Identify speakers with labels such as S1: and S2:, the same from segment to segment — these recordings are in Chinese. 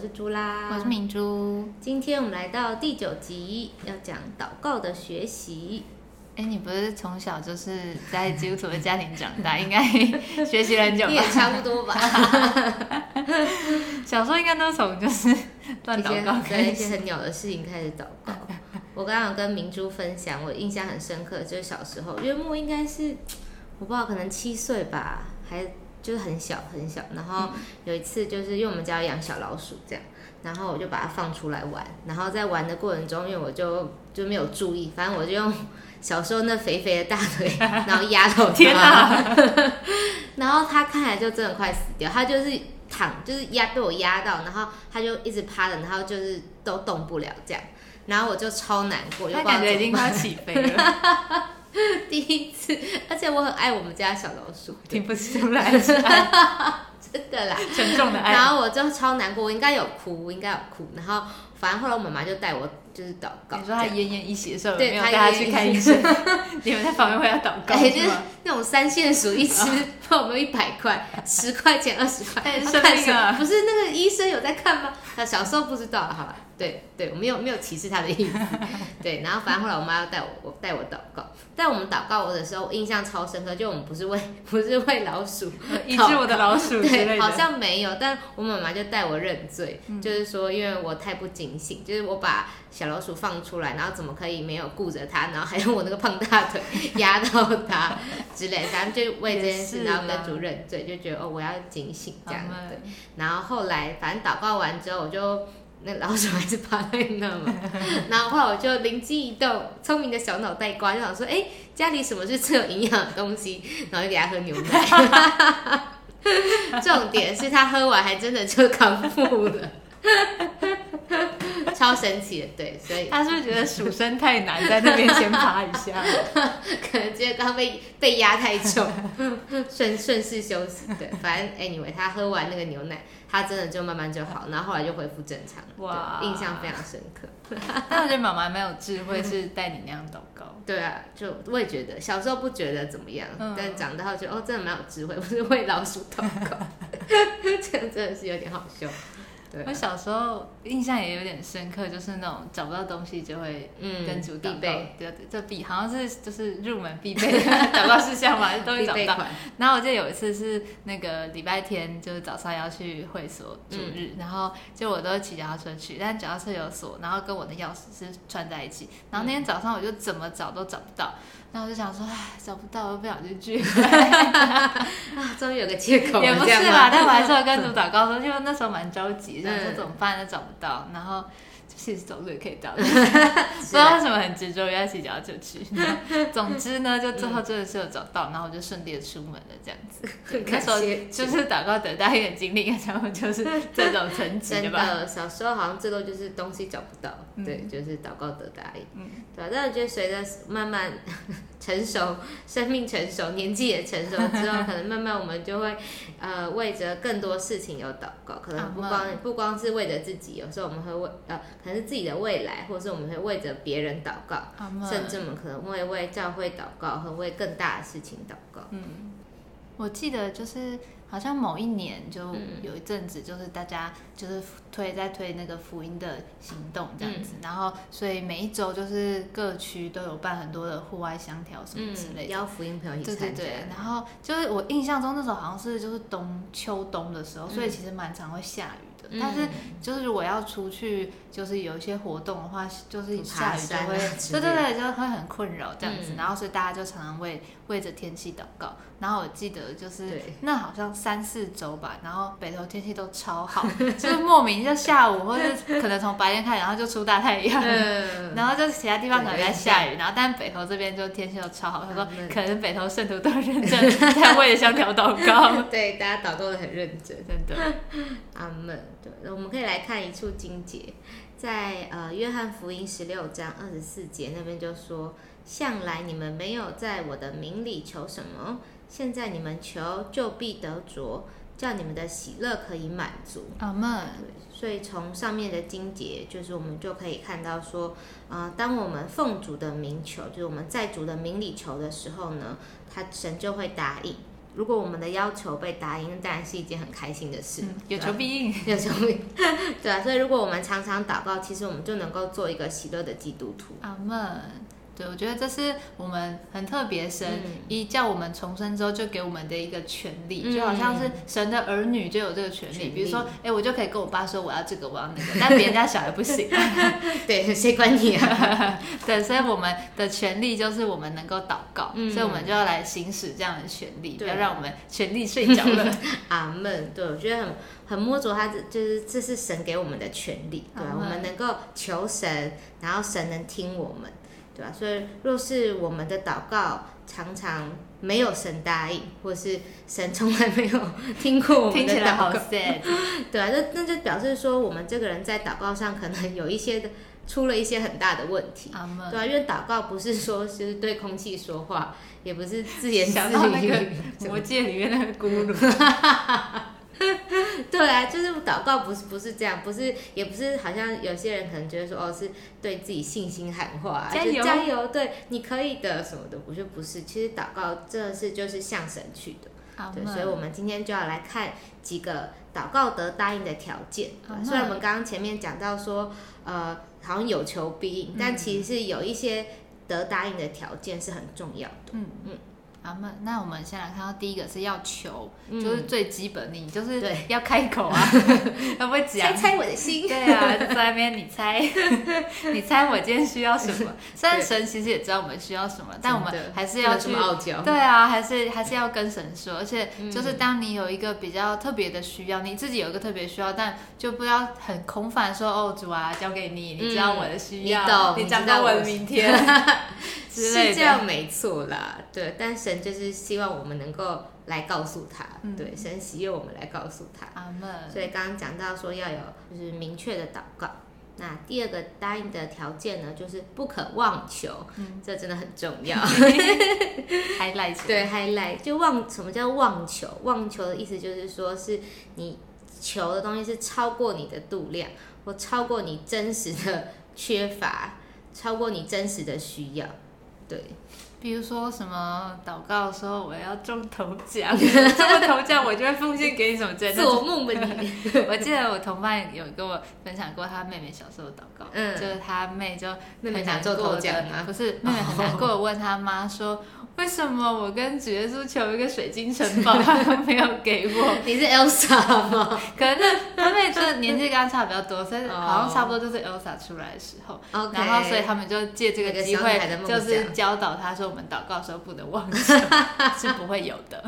S1: 是朱拉，
S2: 我是明珠。
S1: 今天我们来到第九集，要讲祷告的学习。
S2: 哎，你不是从小就是在基督徒的家庭长大，应该 学习了很久吧？
S1: 也差不多吧。
S2: 小时候应该都从就是乱祷告开
S1: 始，一些很鸟的事情开始祷告。我刚刚跟明珠分享，我印象很深刻，就是小时候，月末应该是我不知道，可能七岁吧，还。就是很小很小，然后有一次就是因为我们家养小老鼠这样，然后我就把它放出来玩，然后在玩的过程中，因为我就就没有注意，反正我就用小时候那肥肥的大腿，然后压到它，然后它看起来就真的快死掉，它就是躺就是压被我压到，然后它就一直趴着，然后就是都动不了这样，然后我就超难过，
S2: 就感觉已经快起飞了。
S1: 第一次，而且我很爱我们家小老鼠，
S2: 听不出来，
S1: 真的啦，
S2: 沉重的爱。
S1: 然后我就超难过，我应该有哭，我应该有哭。然后反正后来我妈妈就带我就是祷告。
S2: 你说他奄奄一息的时候，没有带他去看医生？你们在旁边为她祷告
S1: 就是那种三线鼠一吃，有没有一百块、十块钱、二十块？看什么？不是那个医生有在看吗？他小时候不知道，好吧。对对，我没有没有歧视他的意思。对，然后反正后来我妈要带我，我带我祷告。带我们祷告我的时候，我印象超深刻，就我们不是为 不是为老鼠，
S2: 医治我的老鼠
S1: 对，好像没有。但我妈妈就带我认罪，就是说因为我太不警醒，就是我把小老鼠放出来，然后怎么可以没有顾着它，然后还用我那个胖大腿 压到它之类，反正就为这件事然后跟主认罪，就觉得哦我要警醒这样子。然后后来反正祷告完之后，我就。那老鼠还是趴在那嘛，然后后来我就灵机一动，聪明的小脑袋瓜就想说，哎，家里什么是最有营养的东西？然后就给它喝牛奶。重点是他喝完还真的就康复了，超神奇的，对，所以
S2: 他是不是觉得鼠生太难，在那边先趴一下？
S1: 可能觉得刚被被压太重，顺 顺势休息。对，反正 anyway，他喝完那个牛奶。他真的就慢慢就好，然后后来就恢复正常了。哇，印象非常深刻。
S2: 但我觉得妈妈蛮有智慧，是带你那样祷告。
S1: 对啊，就我也觉得，小时候不觉得怎么样，但长大后觉得哦，真的蛮有智慧，不是为老鼠祷告，这样真的是有点好笑。
S2: 我小时候印象也有点深刻，就是那种找不到东西就会跟主必备，对这必好像是就是入门必备的 祷告事项嘛，都会找不到。然后我记得有一次是那个礼拜天，就是早上要去会所主日，然后就我都骑脚踏车去，但脚踏车有锁，然后跟我的钥匙是串在一起，然后那天早上我就怎么找都找不到。然后我就想说，唉，找不到，我不想去聚会
S1: 啊，终于有个借口。
S2: 也不是吧，但我还是要跟组长告诉，因为那时候蛮着急，想说怎么办都找不到，然后。其实走路也可以到，不知道为什么很执着要骑脚就去。总之呢，就最后真的是有找到，然后我就顺利的出门了，这样子。
S1: 那时候
S2: 就是祷告得大一点经历，然后就是 这种层级
S1: 真的，小时候好像最多就是东西找不到，对，就是祷告得大一。嗯，对但我觉得随着慢慢成熟，生命成熟，年纪也成熟之后，可能慢慢我们就会呃为着更多事情有祷告，可能不光不光是为着自己，有时候我们会为呃。是自己的未来，或者是我们会为着别人祷告，甚至我们可能会为教会祷告，和为更大的事情祷告。
S2: 嗯，我记得就是好像某一年就有一阵子，就是大家就是推在推那个福音的行动这样子，然后所以每一周就是各区都有办很多的户外香调什么之类的，
S1: 邀福音朋友一起参加。
S2: 然后就是我印象中那时候好像是就是冬秋冬的时候，所以其实蛮常会下雨。但是，就是如果要出去，就是有一些活动的话，就是下雨就会，对对对，就会很困扰这样子。然后，所以大家就常常为为着天气祷告。然后我记得就是那好像三四周吧，然后北头天气都超好，就是莫名就下午或者可能从白天开始，然后就出大太阳，然后就其他地方可能在下雨，然后但北头这边就天气都超好。他说可能北头圣徒都认真在为了香条祷告，
S1: 对，大家祷告的很认真，
S2: 真的。
S1: 阿门。对，我们可以来看一处经节，在呃约翰福音十六章二十四节那边就说：向来你们没有在我的名里求什么。现在你们求，就必得着，叫你们的喜乐可以满足。
S2: 阿门。
S1: 所以从上面的经节，就是我们就可以看到说，啊，当我们奉主的名求，就是我们在主的名里求的时候呢，他神就会答应。如果我们的要求被答应，当然是一件很开心的事。
S2: 有求必应，
S1: 有求必应，对啊。所以如果我们常常祷告，其实我们就能够做一个喜乐的基督徒。
S2: 阿门。对，我觉得这是我们很特别，神一叫我们重生之后就给我们的一个权利，就好像是神的儿女就有这个权利。比如说，哎，我就可以跟我爸说我要这个，我要那个，但别人家小孩不行。
S1: 对，谁管你啊？
S2: 对，所以我们的权利就是我们能够祷告，所以我们就要来行使这样的权利，不要让我们权利睡着了。
S1: 阿门。对，我觉得很很摸着他，就是这是神给我们的权利，对我们能够求神，然后神能听我们。对吧？所以，若是我们的祷告常常没有神答应，或是神从来没有听过我们的祷告，对啊，那那就表示说，我们这个人在祷告上可能有一些的出了一些很大的问题，对啊，因为祷告不是说就是对空气说话，也不是自言自语，
S2: 魔界里面那个咕噜。
S1: 对啊，就是祷告不是不是这样，不是也不是好像有些人可能觉得说哦是对自己信心喊话，
S2: 加油
S1: 加油，对，你可以的什么的，我觉得不是，其实祷告真的是就是向神去的，对，所以我们今天就要来看几个祷告得答应的条件。虽然我们刚刚前面讲到说呃好像有求必应，但其实是有一些得答应的条件是很重要的。嗯嗯。
S2: 好嘛，那我们先来看到第一个是要求，就是最基本，你就是要开口啊，要不会讲？
S1: 猜猜我的心。
S2: 对啊，在那边你猜，你猜我今天需要什么？虽然神其实也知道我们需要什么，但我们还是要去傲娇。对啊，还是还是要跟神说。而且就是当你有一个比较特别的需要，你自己有一个特别需要，但就不要很空泛说哦，主啊，交给你，你知道我的需要，你
S1: 讲
S2: 到我的明天。
S1: 是这样没错啦，对，但神就是希望我们能够来告诉他，对，神喜悦我们来告诉他。
S2: 阿门。
S1: 所以刚刚讲到说要有就是明确的祷告，那第二个答应的条件呢，就是不可妄求，这真的很重要。
S2: highlight
S1: 对 highlight 就妄什么叫妄求？妄求的意思就是说是你求的东西是超过你的度量，或超过你真实的缺乏，超过你真实的需要。对，
S2: 比如说什么祷告的时候，我要中头奖，中头奖我就会奉献给你什么之类的？
S1: 做梦吧你！
S2: 我记得我同伴有跟我分享过他妹妹小时候祷告，嗯，就是他妹就
S1: 妹妹想做头奖啊？
S2: 不是，妹妹很难过，问他妈说。为什么我跟主耶稣求一个水晶城堡，他都没有给我？
S1: 你是 Elsa 吗？
S2: 可能他们这年纪跟他差比较多，所以好像差不多就是 Elsa 出来的时候。然后所以他们就借这个机会，就是教导他说，我们祷告的时候不能忘记，是不会有的。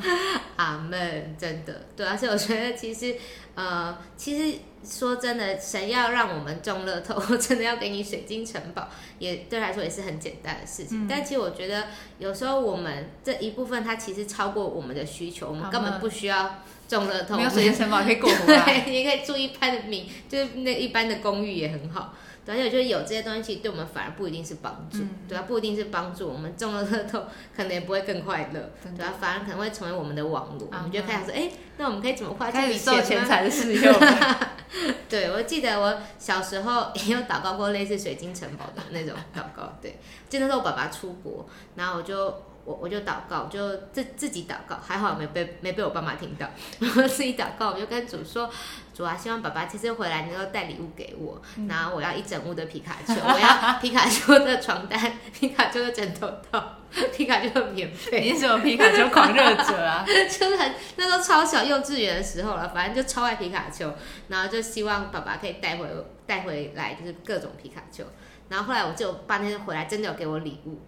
S1: 阿门，真的对，而且我觉得其实呃，其实。说真的，神要让我们中乐透，真的要给你水晶城堡，也对来说也是很简单的事情。但其实我觉得，有时候我们这一部分它其实超过我们的需求，我们根本不需要中乐透。
S2: 没有水晶城堡可以过活啊！
S1: 对，你可以住一般的民，就是那一般的公寓也很好。而且我觉得有这些东西，其实对我们反而不一定是帮助，对啊，不一定是帮助。我们中了乐透，可能也不会更快乐，对啊，反而可能会成为我们的网络。我们就开始说，哎，那我们可以怎么花这笔钱
S2: 呢？钱财的使用。
S1: 对，我记得我小时候也有祷告过类似水晶城堡的那种祷告。对，就那时候我爸爸出国，然后我就。我我就祷告，就自自己祷告，还好没被没被我爸妈听到。然后自己祷告，我就跟主说：“主啊，希望爸爸这次回来能够带礼物给我。然后我要一整屋的皮卡丘，我要皮卡丘的床单、皮卡丘的枕头套、皮卡丘的棉被。
S2: 你是什么皮卡丘狂热者啊？
S1: 就是很那时候超小幼稚园的时候了，反正就超爱皮卡丘。然后就希望爸爸可以带回带回来，就是各种皮卡丘。然后后来我就爸那天回来，真的有给我礼物。”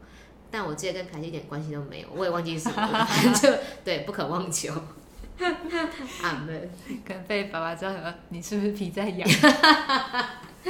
S1: 但我记得跟凯西一点关系都没有，我也忘记什么了，就 对，不可忘求。阿门。
S2: 可能被爸爸知道什么？你是不是皮在痒？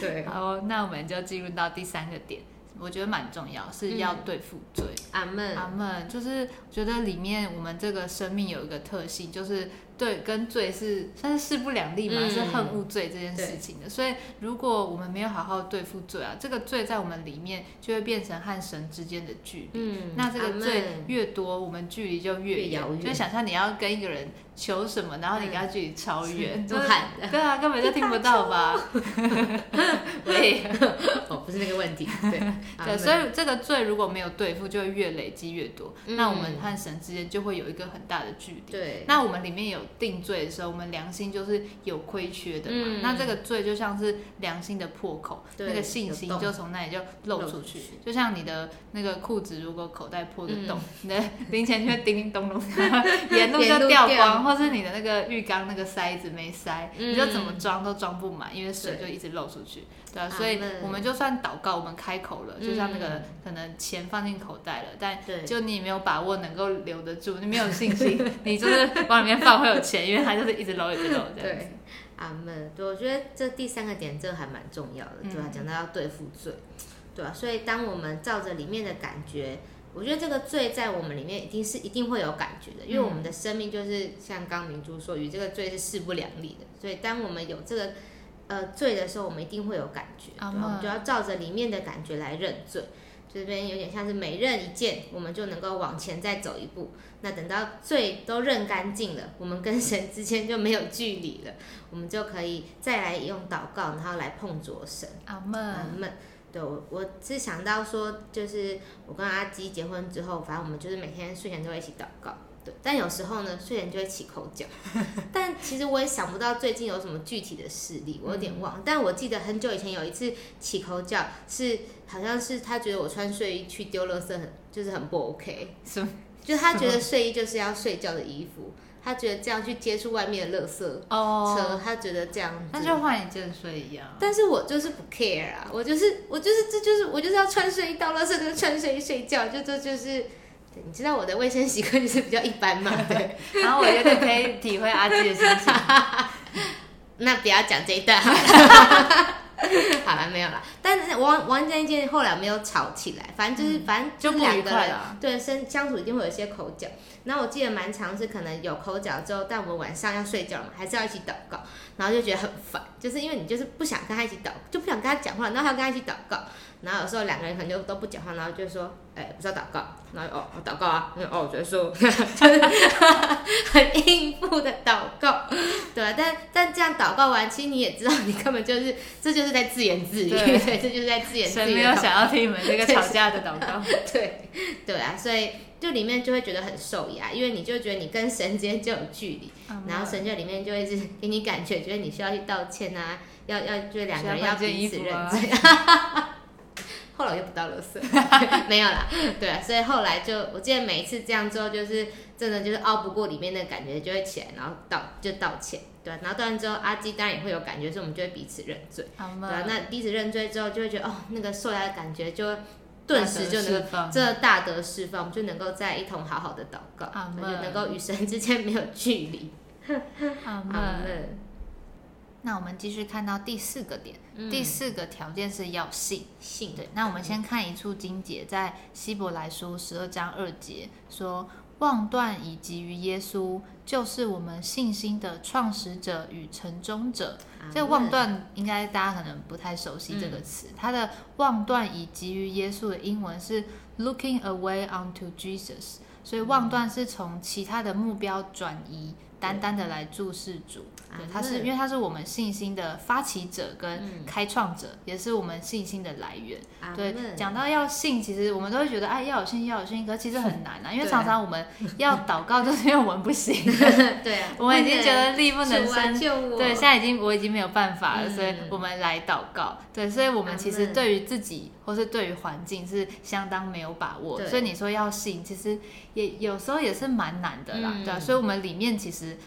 S1: 对。
S2: 好，那我们就进入到第三个点，我觉得蛮重要，是要对付罪。
S1: 阿门。
S2: 阿门。就是觉得里面我们这个生命有一个特性，就是对跟罪是算是势不两立嘛，
S1: 嗯。
S2: 是恨恶罪这件事情的。所以如果我们没有好好对付罪啊，这个罪在我们里面就会变成和神之间的距离。
S1: 嗯，
S2: 那这个罪越多，我们距离就越
S1: 越遥远。
S2: 就想象你要跟一个人求什么，然后你跟他距离超远，对。啊，根本就听不到吧？对，
S1: 哦，不是那个问题，对
S2: 对，所以这个罪如果没有对付，就会越累积越多。
S1: 嗯。
S2: 那我们和神之间就会有一个很大的距离。
S1: 对，
S2: 那我们里面有定罪的时候，我们良心就是有亏缺的嘛。
S1: 嗯。
S2: 那这个罪就像是良心的破口，那个信心就从那里就漏出去。就像你的那个裤子，如果口袋破个洞，你的零钱就会叮叮咚咚，沿路就
S1: 沿路掉
S2: 掉。光，或是你的那个浴缸那个塞子没塞，
S1: 嗯。
S2: 你就怎么装都装不满，因为水就一直漏出去。对啊，所以我们就算祷告，我们开口了，就像那个
S1: 嗯。
S2: 可能钱放进口袋了，但
S1: 对
S2: 就你没有把握能够留得住，你没有信心，你就是往里面放会有钱，因为他就是一直搂一直搂这样子。
S1: 对，阿门。对，我觉得这第三个点这个还蛮重要的，对吧、
S2: 嗯
S1: 讲到要对付罪，对啊、所以当我们照着里面的感觉，我觉得这个罪在我们里面一定是一定会有感觉的，因为我们的生命就是像刚明珠说，与这个罪是势不两立的。所以当我们有这个呃罪的时候，我们一定会有感觉，对吧、
S2: 阿
S1: 我们就要照着里面的感觉来认罪。这边有点像是每认一件，我们就能够往前再走一步。那等到罪都认干净了，我们跟神之间就没有距离了，我们就可以再来用祷告，然后来碰着神。
S2: 阿门
S1: 阿
S2: 门。
S1: 门。对我，我是想到说，就是我跟阿基结婚之后，反正我们就是每天睡前都会一起祷告。对，但有时候呢，睡前就会起口角。但其实我也想不到最近有什么具体的事例，我有点忘。但我记得很久以前有一次起口角，是好像是他觉得我穿睡衣去丢垃圾很就是很不 OK，
S2: 什么？
S1: 就他觉得睡衣就是要睡觉的衣服，他觉得这样去接触外面的垃圾车，
S2: 哦，
S1: 他觉得这样子。
S2: 那就换一件睡衣啊。
S1: 但是我就是不 care 啊，我就是我就是这就是我就是要穿睡衣到垃圾就穿睡衣睡觉，就这就是，对你知道我的卫生习惯就是比较一般嘛，对，
S2: 然后我有点可以体会阿基的心情。
S1: 那不要讲这一段好了。好了，没有了。但是王王这一件后来没有吵起来，反正就是、反正
S2: 就
S1: 两个人对相相处一定会有一些口角。那我记得蛮长是可能有口角之后，但我们晚上要睡觉嘛，还是要一起祷告，然后就觉得很烦，就是因为你就是不想跟他一起祷，就不想跟他讲话，然后还要跟他一起祷告，然后有时候两个人可能就都不讲话，然后就说，哎、不是要祷告，然后哦，我祷告啊，嗯哦，结束，就 是很应付的祷告，对啊，但但这样祷告完，其实你也知道，你根本就是这就是在自言自语，
S2: 对
S1: 对，这就是在自言自语。
S2: 没有想要听你们这个吵架的祷告。
S1: 对对啊，所以就里面就会觉得很受压，因为你就觉得你跟神之间就有距离，然后神就里面就会是给你感觉，觉得你需要去道歉啊，要要就是两个人要彼此认罪。后来我又不到垃圾，没有啦，对啊，所以后来就我记得每一次这样之后，就是真的就是熬不过里面的感觉，就会起来，然后道就道歉，对啊，然后道完之后，阿基当然也会有感觉，所以我们就会彼此认罪。
S2: 阿
S1: 对啊，
S2: 门。
S1: 那彼此认罪之后，就会觉得哦，那个受压的感觉就顿时就能够。这大德释放，我们就能够在一同好好的祷告，
S2: 阿
S1: 就能够与神之间没有距离。
S2: 阿
S1: 阿
S2: 门。
S1: 门。
S2: 那我们继续看到第四个点，
S1: 嗯
S2: 第四个条件是要信。
S1: 信
S2: 对，那我们先看一处经节，在希伯来书十二章二节说：“妄断以及于耶稣，就是我们信心的创始者与成终者。”这个妄断应该大家可能不太熟悉这个词，它的妄断以及于耶稣的英文是 looking away unto Jesus，所以妄断是从其他的目标转移，单单的来注视主。对，他是因为他是我们信心的发起者跟开创者，也是我们信心的来源。对，讲到要信，其实我们都会觉得，哎，要有信，要有信，可是其实很难啊，因为常常我们 要祷告，就是因为我们不行。
S1: 对啊，
S2: 我们已经觉得力不能。对，现在已经我已经没有办法了，
S1: 嗯
S2: 所以我们来祷告。对，所以我们其实对于自己或是对于环境是相当没有把握，所以你说要信，其实也有时候也是蛮难的啦，
S1: 嗯
S2: 对啊，所以我们里面其实。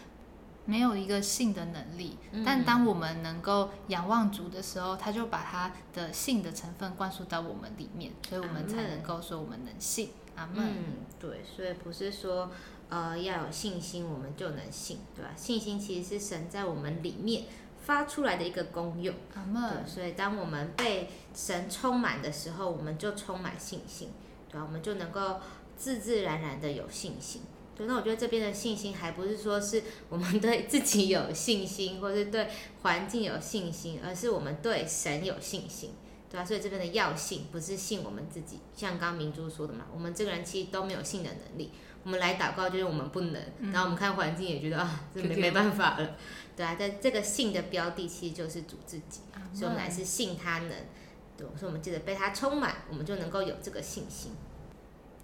S2: 没有一个信的能力，
S1: 嗯
S2: 但当我们能够仰望主的时候，他就把他的信的成分灌输到我们里面，所以我们才能够说我们能信。阿门。
S1: 嗯，对，所以不是说呃要有信心我们就能信，对吧？信心其实是神在我们里面发出来的一个功用。对，所以当我们被神充满的时候，我们就充满信心，对吧？我们就能够自自然然的有信心。对，那我觉得这边的信心还不是说是我们对自己有信心，或是对环境有信心，而是我们对神有信心，对啊，所以这边的要信不是信我们自己，像刚刚明珠说的嘛，我们这个人其实都没有信的能力，我们来祷告就是我们不能，然后我们看环境也觉得啊，这没没办法了，对啊，但这个信的标的其实就是主自己，所以我们还是信他能，对，所以我们记得被他充满，我们就能够有这个信心。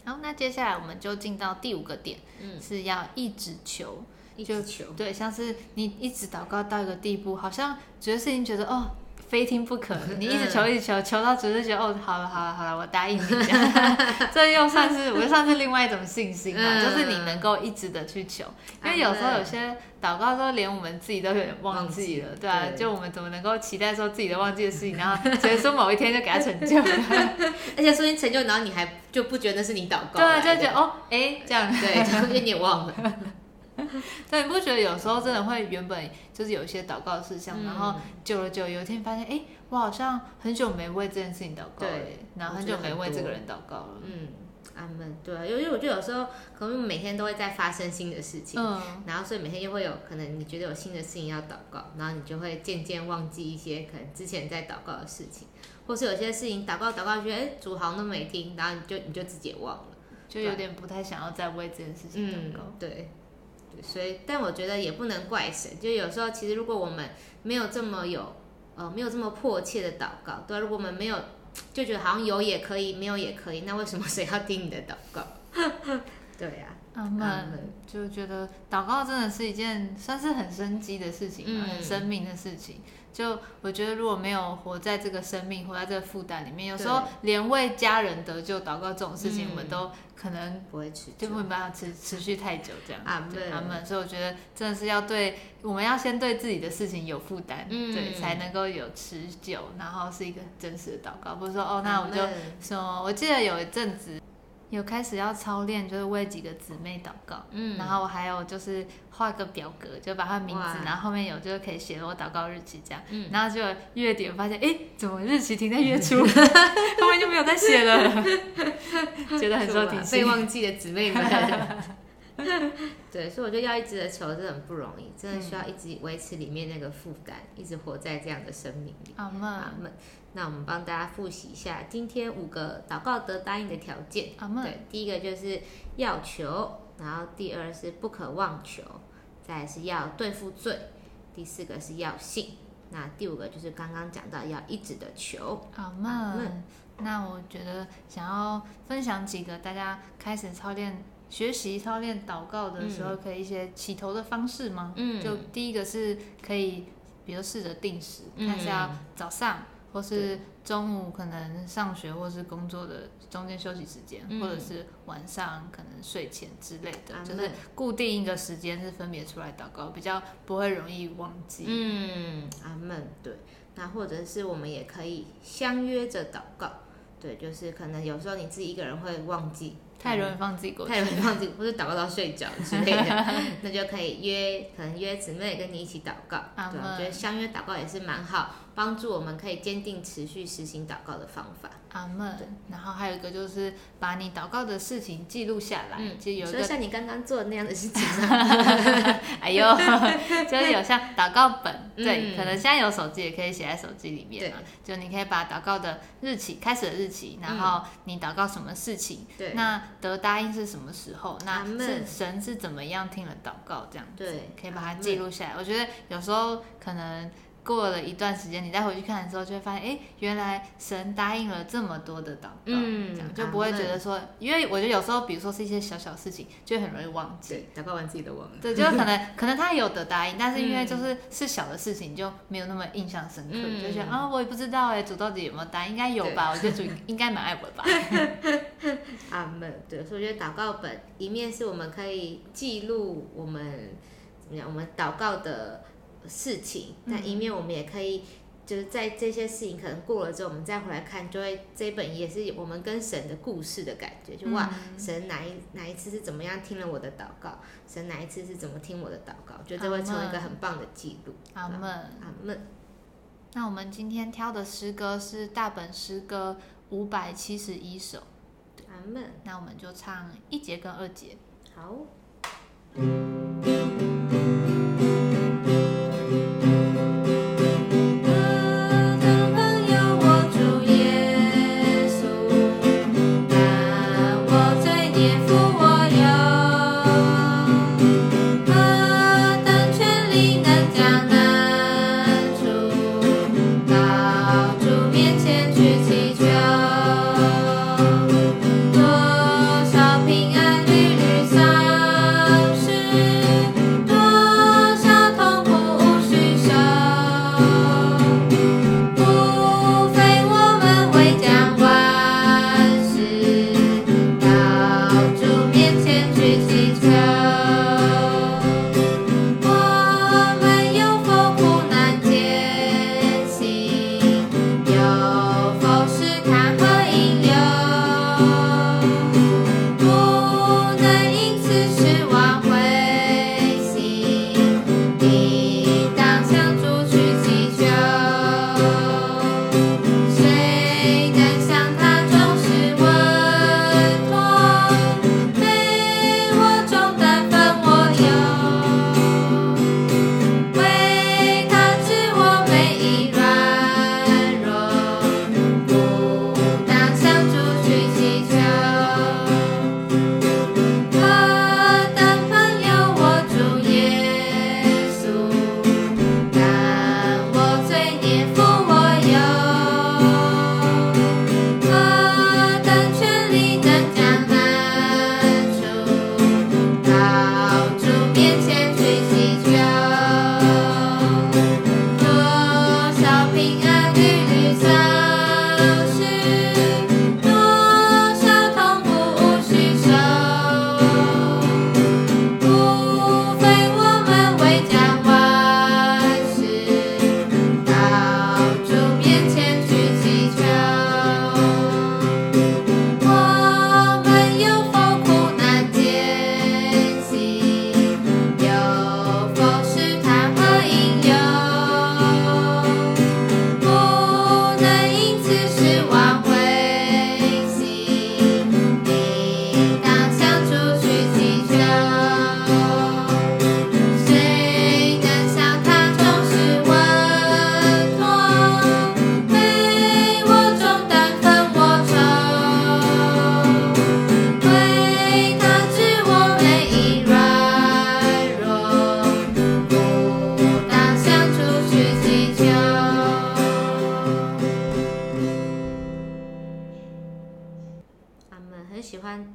S2: 好，那接下来我们就进到第五个点，嗯，是要一直求，
S1: 一直求，
S2: 对，像是你一直祷告到一个地步，好像觉得事情觉得哦。非听不可，你一直求一直求，求到只是觉得哦，好了好了好了，我答应你，这又算是我就算是另外一种信心嘛，就是你能够一直的去求，因为有时候有些祷告说连我们自己都有点忘记了，对啊，就我们怎么能够期待说自己都忘记的事情，然后直接说某一天就给他成就，
S1: 而且说你成就，然后你还就不觉得是你祷告，
S2: 对，就觉得哦，哎，这样
S1: 对，就有点忘了。
S2: 对，你不觉得有时候真的会原本就是有一些祷告事项，然后久了久，有一天发现，哎，我好像很久没为这件事情祷告，对，然后很久没为这个人祷告了。
S1: 嗯，阿门。对，因为我觉得有时候可能每天都会在发生新的事情，嗯，然后所以每天又会有可能你觉得有新的事情要祷告，然后你就会渐渐忘记一些可能之前在祷告的事情，或是有些事情祷告祷告觉得哎主好像都没听，然后你就你就自己也忘了，
S2: 就有点不太想要再为这件事情祷告。
S1: 对。所以，但我觉得也不能怪谁。就有时候，其实如果我们没有这么有，呃，没有这么迫切的祷告，对，如果我们没有，就觉得好像有也可以，没有也可以，那为什么谁要听你的祷告？对呀，
S2: 阿门。就觉得祷告真的是一件算是很生机的事情，很生命的事情。就我觉得，如果没有活在这个生命，活在这个负担里面，有时候连为家人得救祷告这种事情，我们都可能
S1: 不会持，
S2: 就没办法持持续太久这样。
S1: 阿门，
S2: 阿门。所以我觉得真的是要对，我们要先对自己的事情有负担，对，才能够有持久，然后是一个真实的祷告，不是说哦，那我就说，我记得有一阵子。有开始要操练，就是为几个姊妹祷告，嗯，然后我还有就是画个表格，就把她名字，然后后面有就是可以写我祷告日期这样，嗯，然后就月底发现，哎，怎么日期停在月初？了，后面就没有再写了，觉得很受提
S1: 被忘记的姊妹们，对，所以我觉得要一直的求真的很不容易，真的需要一直维持里面那个负担，一直活在这样的生命里，
S2: 阿门。
S1: 那我们帮大家复习一下今天五个祷告得答应的条件。对，第一个就是要求，然后第二是不可妄求，再是要对付罪，第四个是要信，那第五个就是刚刚讲到要一直的求。
S2: 阿门，那我觉得想要分享几个大家开始操练、学习操练祷告的时候，可以一些起头的方式吗？嗯，就第一个是可以，比如试着定时，看是要早上。或是中午可能上学或是工作的中间休息时间，或者是晚上可能睡前之类的，就是固定一个时间是分别出来祷告，比较不会容易忘记。
S1: 嗯，阿门。对，那或者是我们也可以相约着祷告。对，就是可能有时候你自己一个人会忘记。
S2: 太容易放自己过，
S1: 太容易放自己，或者祷告到睡着之类的，那就可以约，可能约姊妹跟你一起祷告。对，我觉得相约祷告也是蛮好，帮助我们可以坚定持续实行祷告的方法。
S2: 阿门。然后还有一个就是把你祷告的事情记录下来，就有一个
S1: 像你刚刚做的那样的事情。
S2: 哎呦，就是有像祷告本，对，可能现在有手机也可以写在手机里面嘛。就你可以把祷告的日期、开始的日期，然后你祷告什么事情，
S1: 对，
S2: 那得答应是什么时候？那是神是怎么样听了祷告这样子？对，可以把它记录下来。我觉得有时候可能。过了一段时间，你再回去看的时候，就会发现，哎，原来神答应了这么多的祷告，这样就不会觉得说，因为我觉得有时候，比如说是一些小小事情，就很容易忘记。
S1: 祷告完自己都忘了。
S2: 对，就可能 可能他有的答应，但是因为就是是小的事情，就没有那么印象深刻，就觉得啊，我也不知道哎，主到底有没有答应？应该有吧？我觉得主 应该蛮爱我的吧。
S1: 阿门。对，所以我觉得祷告本一面是我们可以记录我们怎么样，我们祷告的。事情，但一面我们也可以，就是在这些事情可能过了之后，我们再回来看，就会这本也是我们跟神的故事的感觉，就哇，神哪一哪一次是怎么样听了我的祷告，神哪一次是怎么听我的祷告，觉得这会成为一个很棒的记录。
S2: 阿门，
S1: 阿门。
S2: 那我们今天挑的诗歌是大本诗歌五百七十一首。
S1: 阿门。
S2: 那我们就唱一节跟二节。
S1: 好。fearful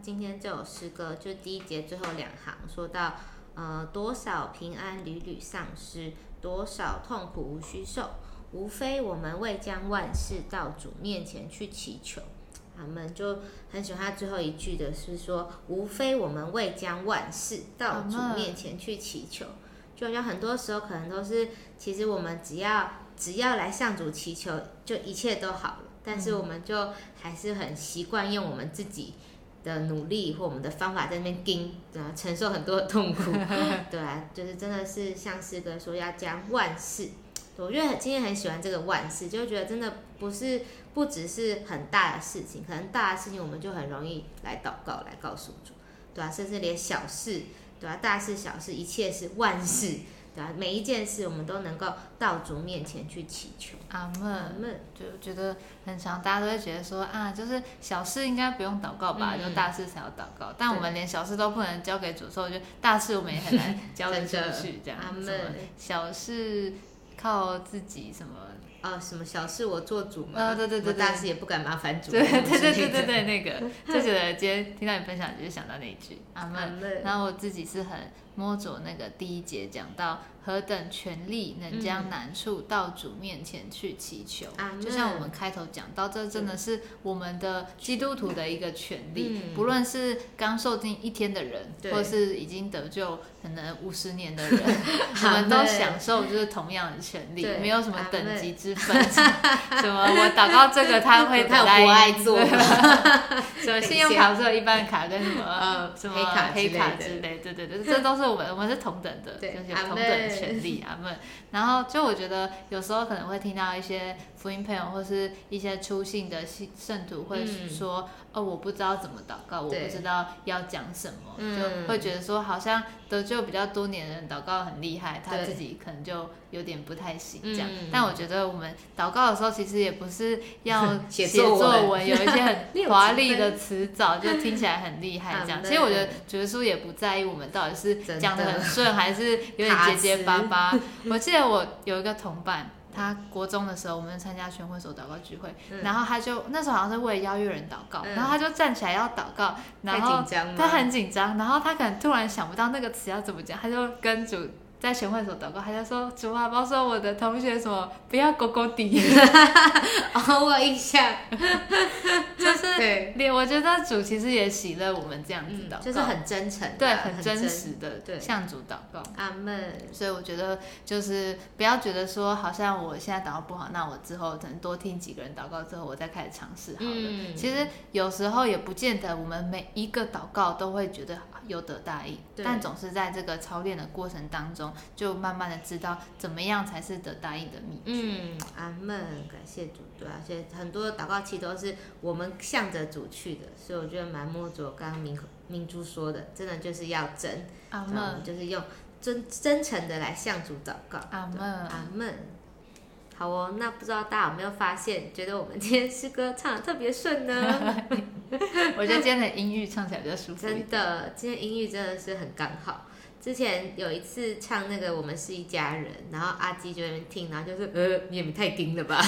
S1: 今天这首诗歌就第一节最后两行说到，呃，多少平安屡屡丧失，多少痛苦无需受，无非我们未将万事到主面前去祈求。他们就很喜欢他最后一句的是说，无非我们未将万事到主面前去祈求。就好像很多时候可能都是，其实我们只要只要来向主祈求，就一切都好了。但是我们就还是很习惯用我们自己。的努力或我们的方法在那边盯，对啊，承受很多的痛苦，对啊，就是真的是像师哥说要将万事，我觉得今天很喜欢这个万事，就觉得真的不是不只是很大的事情，可能大的事情我们就很容易来祷告来告诉主，对啊，甚至连小事，对啊，大事小事，一切是万事。对啊，每一件事我们都能够到主面前去祈求。
S2: 阿门，阿门。就觉得很常，大家都会觉得说啊，就是小事应该不用祷告吧，就大事才要祷告。但我们连小事都不能交给主，所以我觉得大事我们也很难交得出去。这样，阿门。小事靠自己什么？
S1: 啊，什么小事我做主嘛？
S2: 啊，对对对，
S1: 大事也不敢麻烦主。
S2: 对对对对对对，那个就觉得今天听到你分享，就是想到那一句阿门。然后我自己是很。摸着那个第一节讲到何等权力能将难处到主面前去祈求，就像我们开头讲到，这真的是我们的基督徒的一个权利，不论是刚受尽一天的人，或是已经得救可能五十年的人，我们都享受就是同样的权利，没有什么等级之分。什么我祷告这个他会
S1: 他不爱做，
S2: 什么信用卡是有一般卡跟什么什么黑卡之类，对对对，这都是。我们我们是同等的，就是同等权利阿们。然后就我觉得有时候可能会听到一些福音朋友或是一些出信的信圣徒会说，哦，我不知道怎么祷告，我不知道要讲什么，就会觉得说好像得救比较多年的人祷告很厉害，他自己可能就有点不太行这样。但我觉得我们祷告的时候，其实也不是要 写作文，有一些很 华丽的词藻，就听起来很厉害 这样。其实我觉得主耶稣也不在意我们到底是讲的很顺，还是有点结结巴巴。我记得我有一个同伴。他国中的时候，我们参加全会所祷告聚会，然后他就那时候好像是为邀约人祷告，然后他就站起来要祷告，然后他很紧张，然后他可能突然想不到那个词要怎么讲，他就跟主。在全会所祷告，他就说：“主啊，保守我的同学什么，不要勾勾底。”
S1: 哦，我印象，
S2: 就是对，我觉得主其实也喜乐我们这样子的，
S1: 就是很真诚，
S2: 对，很真实的，对，向主祷告。
S1: 阿门。
S2: 所以我觉得就是不要觉得说，好像我现在祷告不好，那我之后可能多听几个人祷告之后，我再开始尝试好了。其实有时候也不见得，我们每一个祷告都会觉得。有得大意，但总是在这个操练的过程当中，就慢慢的知道怎么样才是得大意的秘诀。
S1: 嗯，阿门，感谢主，对啊，所以很多祷告期都是我们向着主去的，所以我觉得蛮摸着刚刚明明珠说的，真的就是要真，
S2: 阿门，
S1: 就是用真真诚的来向主祷告。
S2: 阿门，
S1: 阿门。好哦，那不知道大家有没有发现，觉得我们今天诗歌唱的特别顺呢？
S2: 我觉得今天的音域唱起来比较舒服。
S1: 真的，今天音域真的是很刚好。之前有一次唱那个《我们是一家人》，然后阿基就在那边听，然后就是呃，你也太盯了吧？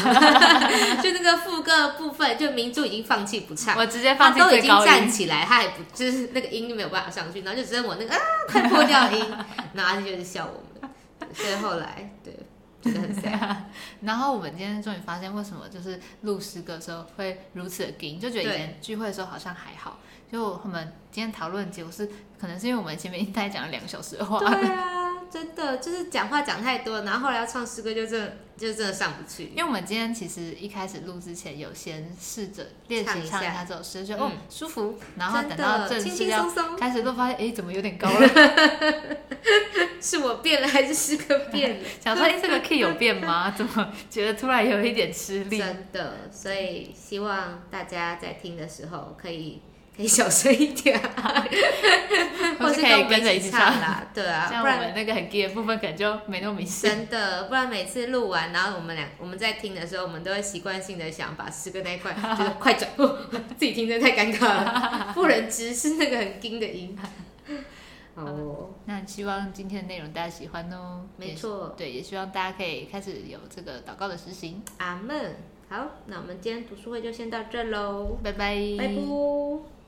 S1: 就那个副歌部分，就明珠已经放弃不唱，
S2: 我直接放弃
S1: 都已经站起来，他也不就是那个音就没有办法上去，然后就只剩我那个啊，快破掉音，然后阿基就是笑我们。所以后来对。觉得很 sad。
S2: 然后我们今天终于发现，为什么就是录诗歌的时候会如此的紧，就觉得以前聚会的时候好像还好。就我们今天讨论结果是，可能是因为我们前面大概讲了两个小时的话。
S1: 对啊。真的就是讲话讲太多，然后后来要唱诗歌就真就真的上不去。
S2: 因为我们今天其实一开始录之前有先试着练习唱一下这首诗，就哦舒服，然后等到正式要开始都，发现哎怎么有点高了？
S1: 是我变了还是诗歌变了？
S2: 想说哎这个 key 有变吗？怎么觉得突然有一点吃力？
S1: 真的，所以希望大家在听的时候可以。可以小声一点，
S2: 或是可以跟着一起唱
S1: 啦，对啊，
S2: 不然我们那个很 gay 的部分可能就没那么明显。
S1: 真的，不然每次录完，然后我们俩我们在听的时候，我们都会习惯性的想把诗歌那一块就是快转，自己听真的太尴尬了，不能直视那个很惊的音。
S2: 哦，那希望今天的内容大家喜欢哦。
S1: 没错，
S2: 对，也希望大家可以开始有这个祷告的实行。
S1: 阿门。好，那我们今天读书会就先到这喽，
S2: 拜拜，
S1: 拜拜。